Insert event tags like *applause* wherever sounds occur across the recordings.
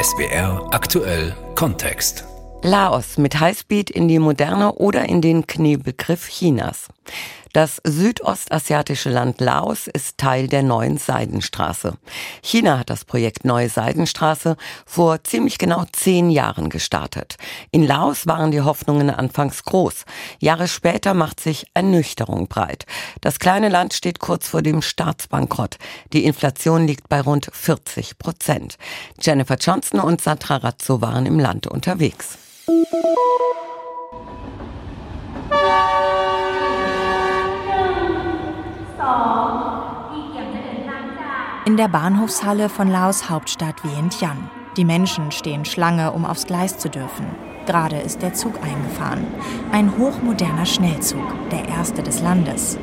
SBR aktuell Kontext. Laos mit Highspeed in die Moderne oder in den Kniebegriff Chinas. Das südostasiatische Land Laos ist Teil der neuen Seidenstraße. China hat das Projekt Neue Seidenstraße vor ziemlich genau zehn Jahren gestartet. In Laos waren die Hoffnungen anfangs groß. Jahre später macht sich Ernüchterung breit. Das kleine Land steht kurz vor dem Staatsbankrott. Die Inflation liegt bei rund 40 Prozent. Jennifer Johnson und Sandra Razzo waren im Land unterwegs. In der Bahnhofshalle von Laos Hauptstadt Vientiane. Die Menschen stehen Schlange, um aufs Gleis zu dürfen. Gerade ist der Zug eingefahren. Ein hochmoderner Schnellzug, der erste des Landes.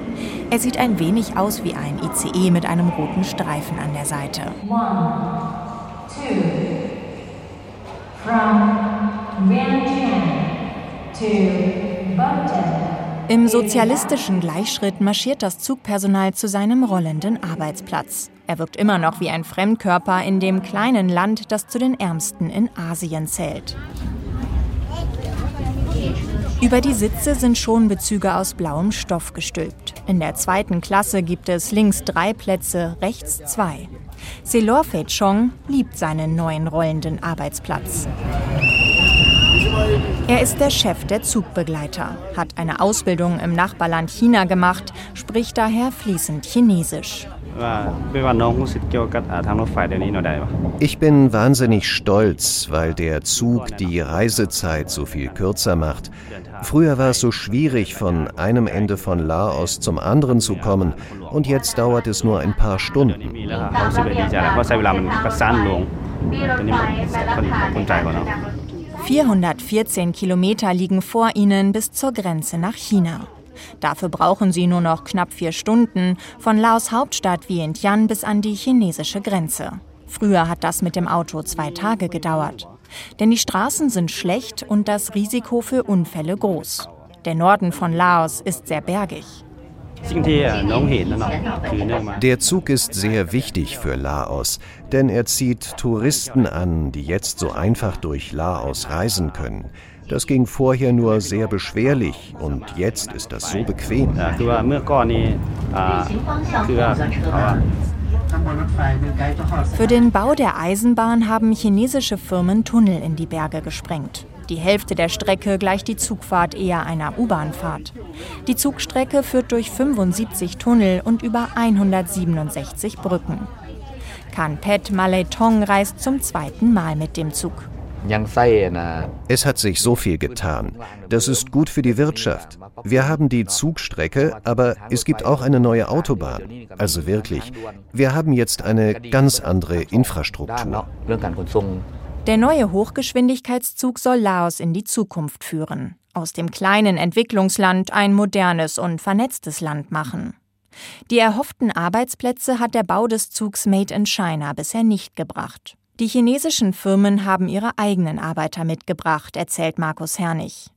Er sieht ein wenig aus wie ein ICE mit einem roten Streifen an der Seite. One, two, from Vientiane to. Im sozialistischen Gleichschritt marschiert das Zugpersonal zu seinem rollenden Arbeitsplatz. Er wirkt immer noch wie ein Fremdkörper in dem kleinen Land, das zu den ärmsten in Asien zählt. Über die Sitze sind schon Bezüge aus blauem Stoff gestülpt. In der zweiten Klasse gibt es links drei Plätze, rechts zwei. Selor Fei Chong liebt seinen neuen rollenden Arbeitsplatz. Er ist der Chef der Zugbegleiter, hat eine Ausbildung im Nachbarland China gemacht, spricht daher fließend Chinesisch. Ich bin wahnsinnig stolz, weil der Zug die Reisezeit so viel kürzer macht. Früher war es so schwierig, von einem Ende von Laos zum anderen zu kommen und jetzt dauert es nur ein paar Stunden. 414 Kilometer liegen vor ihnen bis zur Grenze nach China. Dafür brauchen sie nur noch knapp vier Stunden von Laos Hauptstadt Vientiane bis an die chinesische Grenze. Früher hat das mit dem Auto zwei Tage gedauert. Denn die Straßen sind schlecht und das Risiko für Unfälle groß. Der Norden von Laos ist sehr bergig. Der Zug ist sehr wichtig für Laos, denn er zieht Touristen an, die jetzt so einfach durch Laos reisen können. Das ging vorher nur sehr beschwerlich und jetzt ist das so bequem. Für den Bau der Eisenbahn haben chinesische Firmen Tunnel in die Berge gesprengt. Die Hälfte der Strecke gleicht die Zugfahrt eher einer U-Bahnfahrt. Die Zugstrecke führt durch 75 Tunnel und über 167 Brücken. Kanpet Maletong reist zum zweiten Mal mit dem Zug. Es hat sich so viel getan. Das ist gut für die Wirtschaft. Wir haben die Zugstrecke, aber es gibt auch eine neue Autobahn. Also wirklich, wir haben jetzt eine ganz andere Infrastruktur. Der neue Hochgeschwindigkeitszug soll Laos in die Zukunft führen, aus dem kleinen Entwicklungsland ein modernes und vernetztes Land machen. Die erhofften Arbeitsplätze hat der Bau des Zugs Made in China bisher nicht gebracht. Die chinesischen Firmen haben ihre eigenen Arbeiter mitgebracht, erzählt Markus Hernig.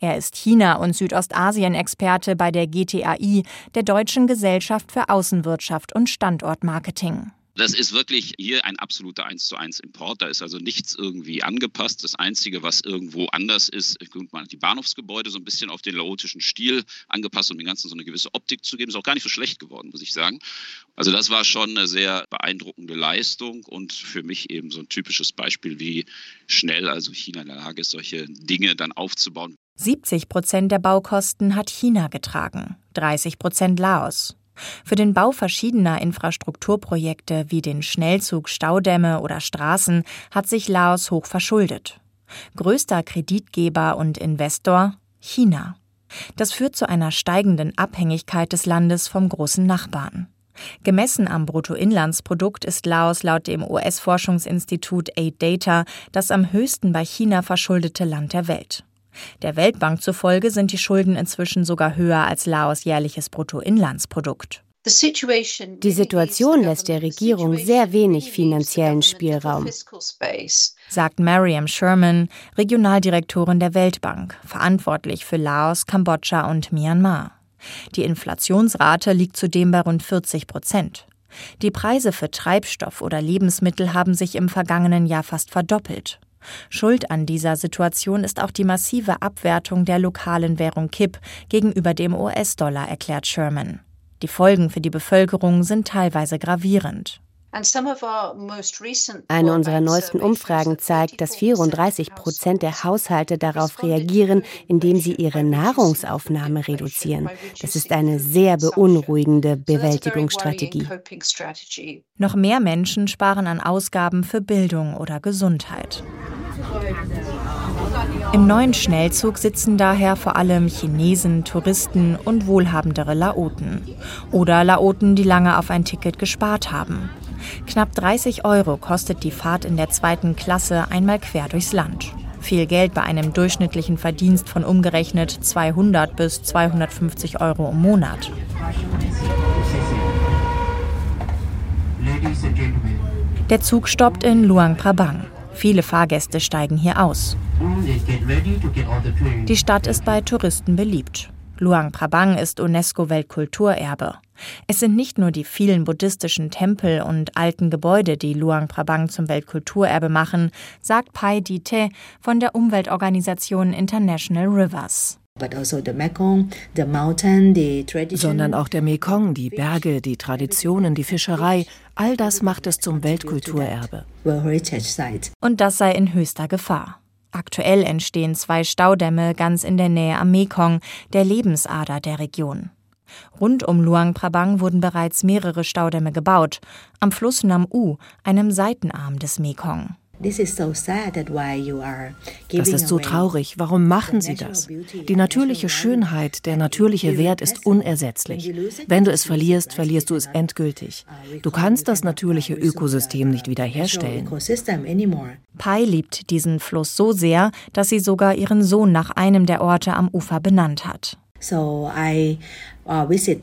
Er ist China- und Südostasien-Experte bei der GTAI, der Deutschen Gesellschaft für Außenwirtschaft und Standortmarketing. Das ist wirklich hier ein absoluter 1 zu 1 Import. Da ist also nichts irgendwie angepasst. Das Einzige, was irgendwo anders ist, man hat die Bahnhofsgebäude so ein bisschen auf den laotischen Stil angepasst, um dem Ganzen so eine gewisse Optik zu geben. Ist auch gar nicht so schlecht geworden, muss ich sagen. Also das war schon eine sehr beeindruckende Leistung und für mich eben so ein typisches Beispiel, wie schnell also China in der Lage ist, solche Dinge dann aufzubauen. 70 Prozent der Baukosten hat China getragen, 30 Prozent Laos. Für den Bau verschiedener Infrastrukturprojekte wie den Schnellzug, Staudämme oder Straßen hat sich Laos hoch verschuldet. Größter Kreditgeber und Investor China. Das führt zu einer steigenden Abhängigkeit des Landes vom großen Nachbarn. Gemessen am Bruttoinlandsprodukt ist Laos laut dem US-Forschungsinstitut Aid Data das am höchsten bei China verschuldete Land der Welt. Der Weltbank zufolge sind die Schulden inzwischen sogar höher als Laos jährliches Bruttoinlandsprodukt. Die Situation lässt der Regierung sehr wenig finanziellen Spielraum, sagt Mariam Sherman, Regionaldirektorin der Weltbank, verantwortlich für Laos, Kambodscha und Myanmar. Die Inflationsrate liegt zudem bei rund 40 Prozent. Die Preise für Treibstoff oder Lebensmittel haben sich im vergangenen Jahr fast verdoppelt. Schuld an dieser Situation ist auch die massive Abwertung der lokalen Währung Kip gegenüber dem US-Dollar, erklärt Sherman. Die Folgen für die Bevölkerung sind teilweise gravierend. Eine unserer neuesten Umfragen zeigt, dass 34 Prozent der Haushalte darauf reagieren, indem sie ihre Nahrungsaufnahme reduzieren. Das ist eine sehr beunruhigende Bewältigungsstrategie. Noch mehr Menschen sparen an Ausgaben für Bildung oder Gesundheit. Im neuen Schnellzug sitzen daher vor allem Chinesen, Touristen und wohlhabendere Laoten. Oder Laoten, die lange auf ein Ticket gespart haben. Knapp 30 Euro kostet die Fahrt in der zweiten Klasse einmal quer durchs Land. Viel Geld bei einem durchschnittlichen Verdienst von umgerechnet 200 bis 250 Euro im Monat. Der Zug stoppt in Luang Prabang. Viele Fahrgäste steigen hier aus. Die Stadt ist bei Touristen beliebt. Luang Prabang ist UNESCO-Weltkulturerbe. Es sind nicht nur die vielen buddhistischen Tempel und alten Gebäude, die Luang Prabang zum Weltkulturerbe machen, sagt Pai Dite von der Umweltorganisation International Rivers. Also Sondern auch der Mekong, die Berge, die Traditionen, die Fischerei, all das macht es zum Weltkulturerbe. Und das sei in höchster Gefahr. Aktuell entstehen zwei Staudämme ganz in der Nähe am Mekong, der Lebensader der Region. Rund um Luang Prabang wurden bereits mehrere Staudämme gebaut, am Fluss Nam U, einem Seitenarm des Mekong. Das ist so traurig. Warum machen Sie das? Die natürliche Schönheit, der natürliche Wert ist unersetzlich. Wenn du es verlierst, verlierst du es endgültig. Du kannst das natürliche Ökosystem nicht wiederherstellen. Pai liebt diesen Fluss so sehr, dass sie sogar ihren Sohn nach einem der Orte am Ufer benannt hat. Uh, uh, ich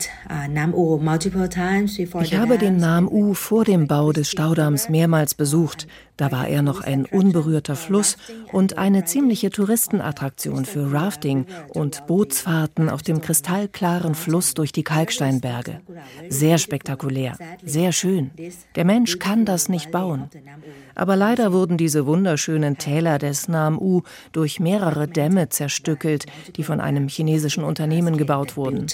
habe den Nam U vor dem Bau des Staudamms mehrmals besucht. Da war er noch ein unberührter Fluss und eine ziemliche Touristenattraktion für Rafting und Bootsfahrten auf dem kristallklaren Fluss durch die Kalksteinberge. Sehr spektakulär, sehr schön. Der Mensch kann das nicht bauen. Aber leider wurden diese wunderschönen Täler des Nam U durch mehrere Dämme zerstückelt, die von einem chinesischen Unternehmen gebaut wurden.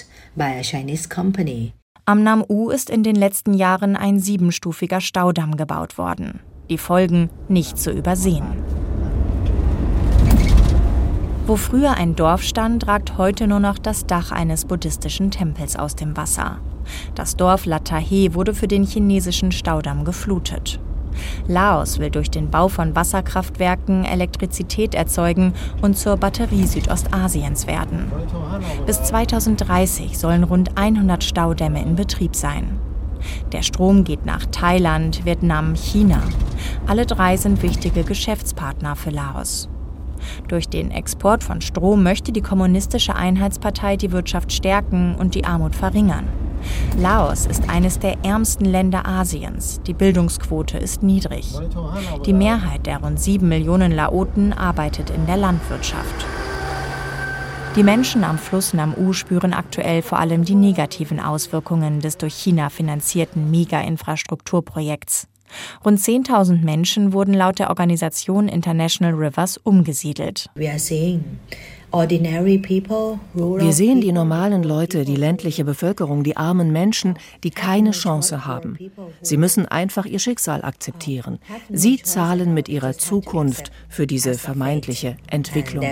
Am Nam U ist in den letzten Jahren ein siebenstufiger Staudamm gebaut worden die Folgen nicht zu übersehen. Wo früher ein Dorf stand, ragt heute nur noch das Dach eines buddhistischen Tempels aus dem Wasser. Das Dorf Latahe wurde für den chinesischen Staudamm geflutet. Laos will durch den Bau von Wasserkraftwerken Elektrizität erzeugen und zur Batterie Südostasiens werden. Bis 2030 sollen rund 100 Staudämme in Betrieb sein. Der Strom geht nach Thailand, Vietnam, China. Alle drei sind wichtige Geschäftspartner für Laos. Durch den Export von Strom möchte die Kommunistische Einheitspartei die Wirtschaft stärken und die Armut verringern. Laos ist eines der ärmsten Länder Asiens. Die Bildungsquote ist niedrig. Die Mehrheit der rund sieben Millionen Laoten arbeitet in der Landwirtschaft. Die Menschen am Fluss Nam-U spüren aktuell vor allem die negativen Auswirkungen des durch China finanzierten Mega-Infrastrukturprojekts. Rund 10.000 Menschen wurden laut der Organisation International Rivers umgesiedelt. Wir sehen die normalen Leute, die ländliche Bevölkerung, die armen Menschen, die keine Chance haben. Sie müssen einfach ihr Schicksal akzeptieren. Sie zahlen mit ihrer Zukunft für diese vermeintliche Entwicklung.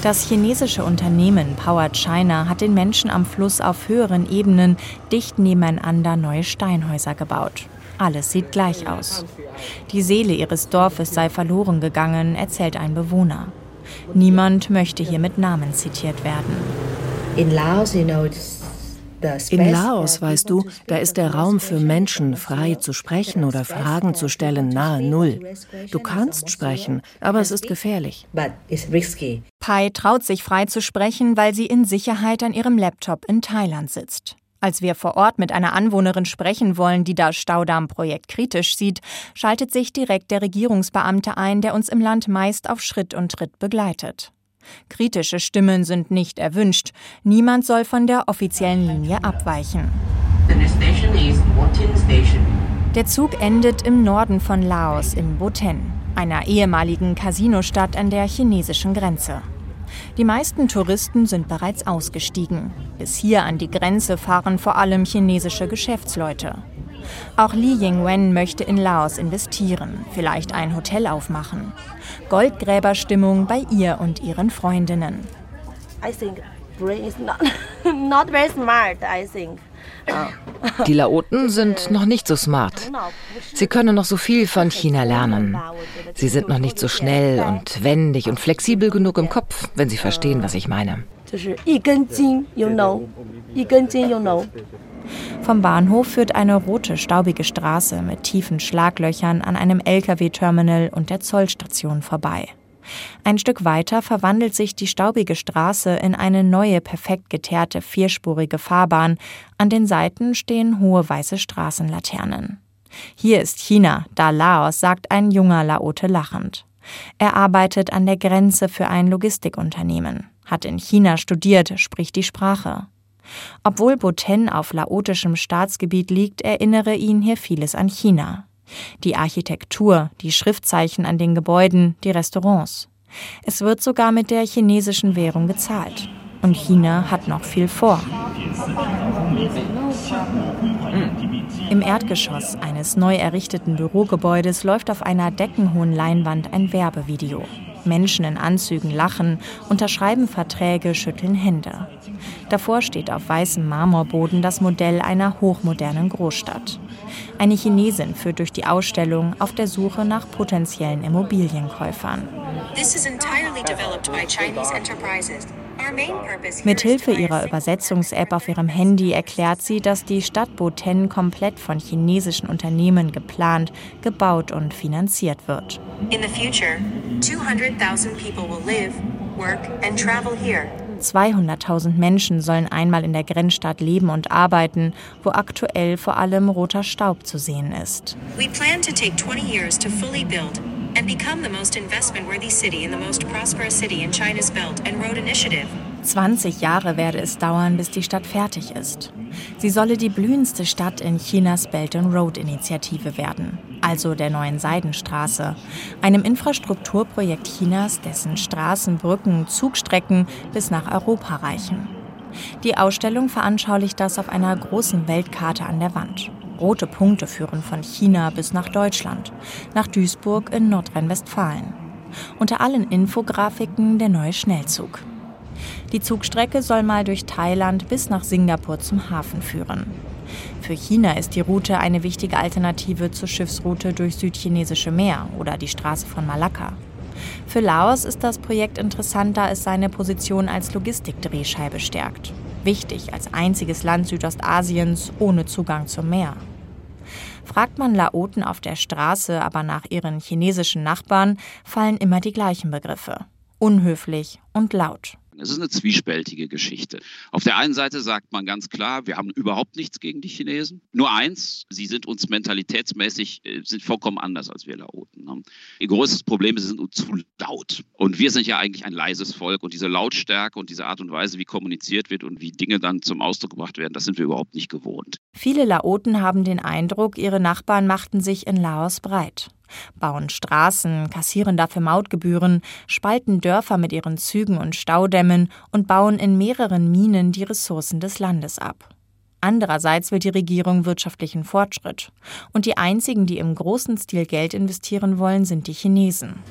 Das chinesische Unternehmen Power China hat den Menschen am Fluss auf höheren Ebenen dicht nebeneinander neue Steinhäuser gebaut. Alles sieht gleich aus. Die Seele ihres Dorfes sei verloren gegangen, erzählt ein Bewohner. Niemand möchte hier mit Namen zitiert werden. In Laos, you know, in Laos, weißt du, da ist der Raum für Menschen, frei zu sprechen oder Fragen zu stellen, nahe Null. Du kannst sprechen, aber es ist gefährlich. Pai traut sich frei zu sprechen, weil sie in Sicherheit an ihrem Laptop in Thailand sitzt. Als wir vor Ort mit einer Anwohnerin sprechen wollen, die das Staudammprojekt kritisch sieht, schaltet sich direkt der Regierungsbeamte ein, der uns im Land meist auf Schritt und Tritt begleitet. Kritische Stimmen sind nicht erwünscht. Niemand soll von der offiziellen Linie abweichen. Der Zug endet im Norden von Laos in Boten, einer ehemaligen Casinostadt an der chinesischen Grenze. Die meisten Touristen sind bereits ausgestiegen. Bis hier an die Grenze fahren vor allem chinesische Geschäftsleute. Auch Li Yingwen möchte in Laos investieren, vielleicht ein Hotel aufmachen. Goldgräberstimmung bei ihr und ihren Freundinnen. I think brain is not, *laughs* not very smart, I think. Die Laoten sind noch nicht so smart. Sie können noch so viel von China lernen. Sie sind noch nicht so schnell und wendig und flexibel genug im Kopf, wenn sie verstehen, was ich meine. Vom Bahnhof führt eine rote, staubige Straße mit tiefen Schlaglöchern an einem Lkw-Terminal und der Zollstation vorbei. Ein Stück weiter verwandelt sich die staubige Straße in eine neue, perfekt geteerte vierspurige Fahrbahn. An den Seiten stehen hohe weiße Straßenlaternen. Hier ist China, da Laos, sagt ein junger Laote lachend. Er arbeitet an der Grenze für ein Logistikunternehmen, hat in China studiert, spricht die Sprache. Obwohl Boten auf laotischem Staatsgebiet liegt, erinnere ihn hier vieles an China. Die Architektur, die Schriftzeichen an den Gebäuden, die Restaurants. Es wird sogar mit der chinesischen Währung gezahlt. Und China hat noch viel vor. Im Erdgeschoss eines neu errichteten Bürogebäudes läuft auf einer deckenhohen Leinwand ein Werbevideo. Menschen in Anzügen lachen, unterschreiben Verträge, schütteln Hände. Davor steht auf weißem Marmorboden das Modell einer hochmodernen Großstadt. Eine Chinesin führt durch die Ausstellung auf der Suche nach potenziellen Immobilienkäufern. Mithilfe ihrer Übersetzungs-App auf ihrem Handy erklärt sie, dass die Stadt Boten komplett von chinesischen Unternehmen geplant, gebaut und finanziert wird. In the future, 200,000 people will live, work and travel here. 200.000 Menschen sollen einmal in der Grenzstadt leben und arbeiten, wo aktuell vor allem roter Staub zu sehen ist. We plan to take 20 years to fully build and become the most investment-worthy city in the most prosperous city in China's Belt and Road Initiative. 20 Jahre werde es dauern, bis die Stadt fertig ist. Sie solle die blühendste Stadt in Chinas Belt and Road Initiative werden also der neuen Seidenstraße, einem Infrastrukturprojekt Chinas, dessen Straßen, Brücken, Zugstrecken bis nach Europa reichen. Die Ausstellung veranschaulicht das auf einer großen Weltkarte an der Wand. Rote Punkte führen von China bis nach Deutschland, nach Duisburg in Nordrhein-Westfalen. Unter allen Infografiken der neue Schnellzug. Die Zugstrecke soll mal durch Thailand bis nach Singapur zum Hafen führen. Für China ist die Route eine wichtige Alternative zur Schiffsroute durch südchinesische Meer oder die Straße von Malakka. Für Laos ist das Projekt interessant, da es seine Position als Logistikdrehscheibe stärkt. Wichtig als einziges Land Südostasiens ohne Zugang zum Meer. Fragt man Laoten auf der Straße aber nach ihren chinesischen Nachbarn, fallen immer die gleichen Begriffe. Unhöflich und laut. Es ist eine zwiespältige Geschichte. Auf der einen Seite sagt man ganz klar, wir haben überhaupt nichts gegen die Chinesen. Nur eins, sie sind uns mentalitätsmäßig äh, sind vollkommen anders als wir Laoten. Ne? Ihr größtes Problem ist, sie sind uns zu laut. Und wir sind ja eigentlich ein leises Volk. Und diese Lautstärke und diese Art und Weise, wie kommuniziert wird und wie Dinge dann zum Ausdruck gebracht werden, das sind wir überhaupt nicht gewohnt. Viele Laoten haben den Eindruck, ihre Nachbarn machten sich in Laos breit bauen Straßen, kassieren dafür Mautgebühren, spalten Dörfer mit ihren Zügen und Staudämmen und bauen in mehreren Minen die Ressourcen des Landes ab. Andererseits will die Regierung wirtschaftlichen Fortschritt. Und die einzigen, die im großen Stil Geld investieren wollen, sind die Chinesen.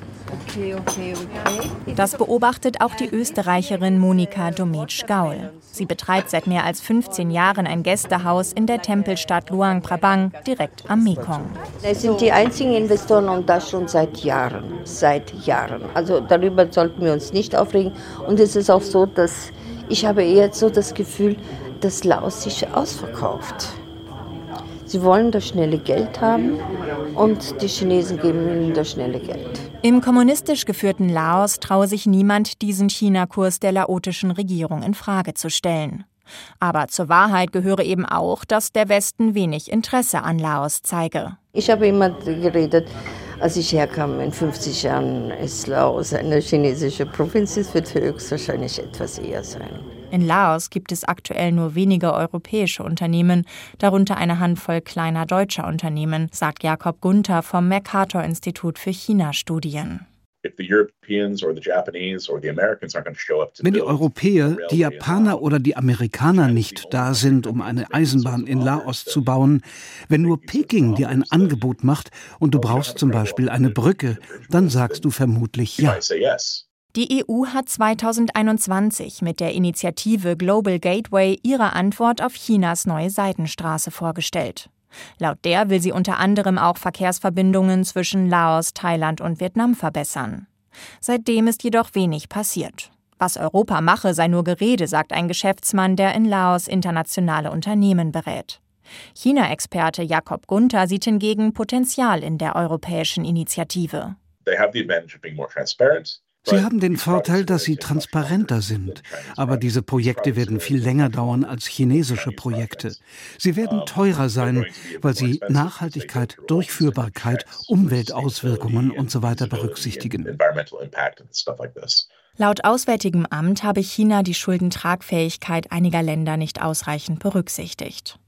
Okay, okay, okay. Das beobachtet auch die Österreicherin Monika Dometsch-Gaul. Sie betreibt seit mehr als 15 Jahren ein Gästehaus in der Tempelstadt Luang Prabang, direkt am Mekong. Das sind die einzigen Investoren und das schon seit Jahren. Seit Jahren. Also darüber sollten wir uns nicht aufregen. Und es ist auch so, dass ich habe eher so das Gefühl, das Laos sich ausverkauft. Sie wollen das schnelle Geld haben und die Chinesen geben ihnen das schnelle Geld. Im kommunistisch geführten Laos traue sich niemand, diesen China-Kurs der laotischen Regierung in Frage zu stellen. Aber zur Wahrheit gehöre eben auch, dass der Westen wenig Interesse an Laos zeige. Ich habe immer geredet, als ich herkam, in 50 Jahren ist Laos eine chinesische Provinz, es wird höchstwahrscheinlich etwas eher sein. In Laos gibt es aktuell nur wenige europäische Unternehmen, darunter eine Handvoll kleiner deutscher Unternehmen, sagt Jakob Gunther vom Mercator Institut für China-Studien. Wenn die Europäer, die Japaner oder die Amerikaner nicht da sind, um eine Eisenbahn in Laos zu bauen, wenn nur Peking dir ein Angebot macht und du brauchst zum Beispiel eine Brücke, dann sagst du vermutlich ja. Die EU hat 2021 mit der Initiative Global Gateway ihre Antwort auf Chinas neue Seidenstraße vorgestellt. Laut der will sie unter anderem auch Verkehrsverbindungen zwischen Laos, Thailand und Vietnam verbessern. Seitdem ist jedoch wenig passiert. Was Europa mache, sei nur Gerede, sagt ein Geschäftsmann, der in Laos internationale Unternehmen berät. China-Experte Jakob Gunther sieht hingegen Potenzial in der europäischen Initiative. They have the advantage of being more transparent. Sie haben den Vorteil, dass sie transparenter sind. Aber diese Projekte werden viel länger dauern als chinesische Projekte. Sie werden teurer sein, weil sie Nachhaltigkeit, Durchführbarkeit, Umweltauswirkungen usw. So berücksichtigen. Laut Auswärtigem Amt habe China die Schuldentragfähigkeit einiger Länder nicht ausreichend berücksichtigt.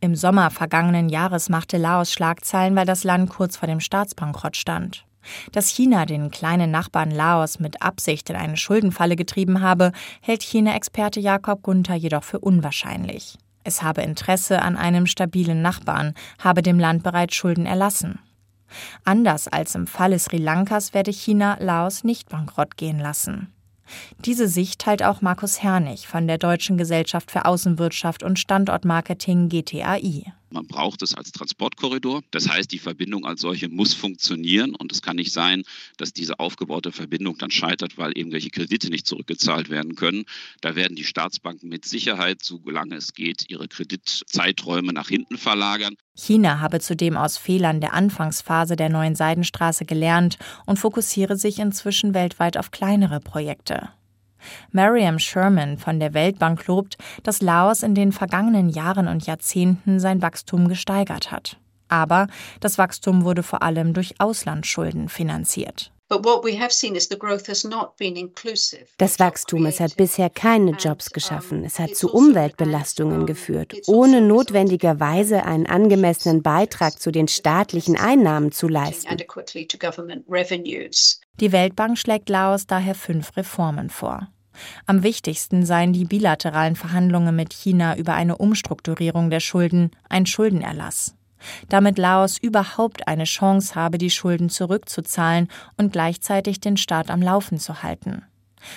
Im Sommer vergangenen Jahres machte Laos Schlagzeilen, weil das Land kurz vor dem Staatsbankrott stand. Dass China den kleinen Nachbarn Laos mit Absicht in eine Schuldenfalle getrieben habe, hält China-Experte Jakob Gunther jedoch für unwahrscheinlich. Es habe Interesse an einem stabilen Nachbarn, habe dem Land bereits Schulden erlassen. Anders als im Falle Sri Lankas werde China Laos nicht bankrott gehen lassen. Diese Sicht teilt auch Markus Hernig von der Deutschen Gesellschaft für Außenwirtschaft und Standortmarketing GTAI. Man braucht es als Transportkorridor. Das heißt, die Verbindung als solche muss funktionieren und es kann nicht sein, dass diese aufgebaute Verbindung dann scheitert, weil irgendwelche Kredite nicht zurückgezahlt werden können. Da werden die Staatsbanken mit Sicherheit, solange es geht, ihre Kreditzeiträume nach hinten verlagern. China habe zudem aus Fehlern der Anfangsphase der neuen Seidenstraße gelernt und fokussiere sich inzwischen weltweit auf kleinere Projekte. Mariam Sherman von der Weltbank lobt, dass Laos in den vergangenen Jahren und Jahrzehnten sein Wachstum gesteigert hat. Aber das Wachstum wurde vor allem durch Auslandsschulden finanziert. Das Wachstum, es hat bisher keine Jobs geschaffen, es hat zu Umweltbelastungen geführt, ohne notwendigerweise einen angemessenen Beitrag zu den staatlichen Einnahmen zu leisten. Die Weltbank schlägt Laos daher fünf Reformen vor. Am wichtigsten seien die bilateralen Verhandlungen mit China über eine Umstrukturierung der Schulden, ein Schuldenerlass. Damit Laos überhaupt eine Chance habe, die Schulden zurückzuzahlen und gleichzeitig den Staat am Laufen zu halten.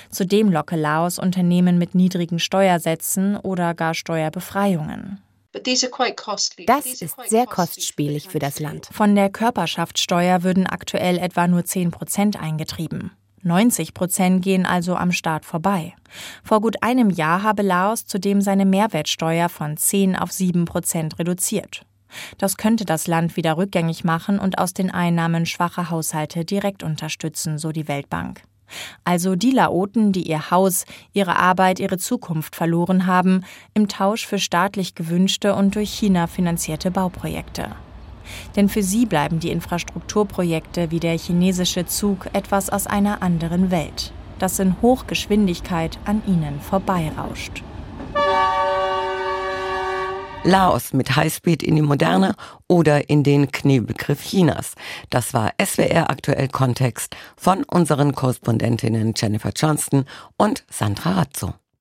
Zudem locke Laos Unternehmen mit niedrigen Steuersätzen oder gar Steuerbefreiungen. Das ist sehr kostspielig für das Land. Von der Körperschaftssteuer würden aktuell etwa nur 10 Prozent eingetrieben. 90 Prozent gehen also am Staat vorbei. Vor gut einem Jahr habe Laos zudem seine Mehrwertsteuer von 10 auf 7 Prozent reduziert. Das könnte das Land wieder rückgängig machen und aus den Einnahmen schwache Haushalte direkt unterstützen, so die Weltbank. Also die Laoten, die ihr Haus, ihre Arbeit, ihre Zukunft verloren haben, im Tausch für staatlich gewünschte und durch China finanzierte Bauprojekte. Denn für sie bleiben die Infrastrukturprojekte wie der chinesische Zug etwas aus einer anderen Welt, das in Hochgeschwindigkeit an ihnen vorbeirauscht. Laos mit Highspeed in die Moderne oder in den Kniebegriff Chinas. Das war SWR aktuell Kontext von unseren Korrespondentinnen Jennifer Johnston und Sandra Razzo.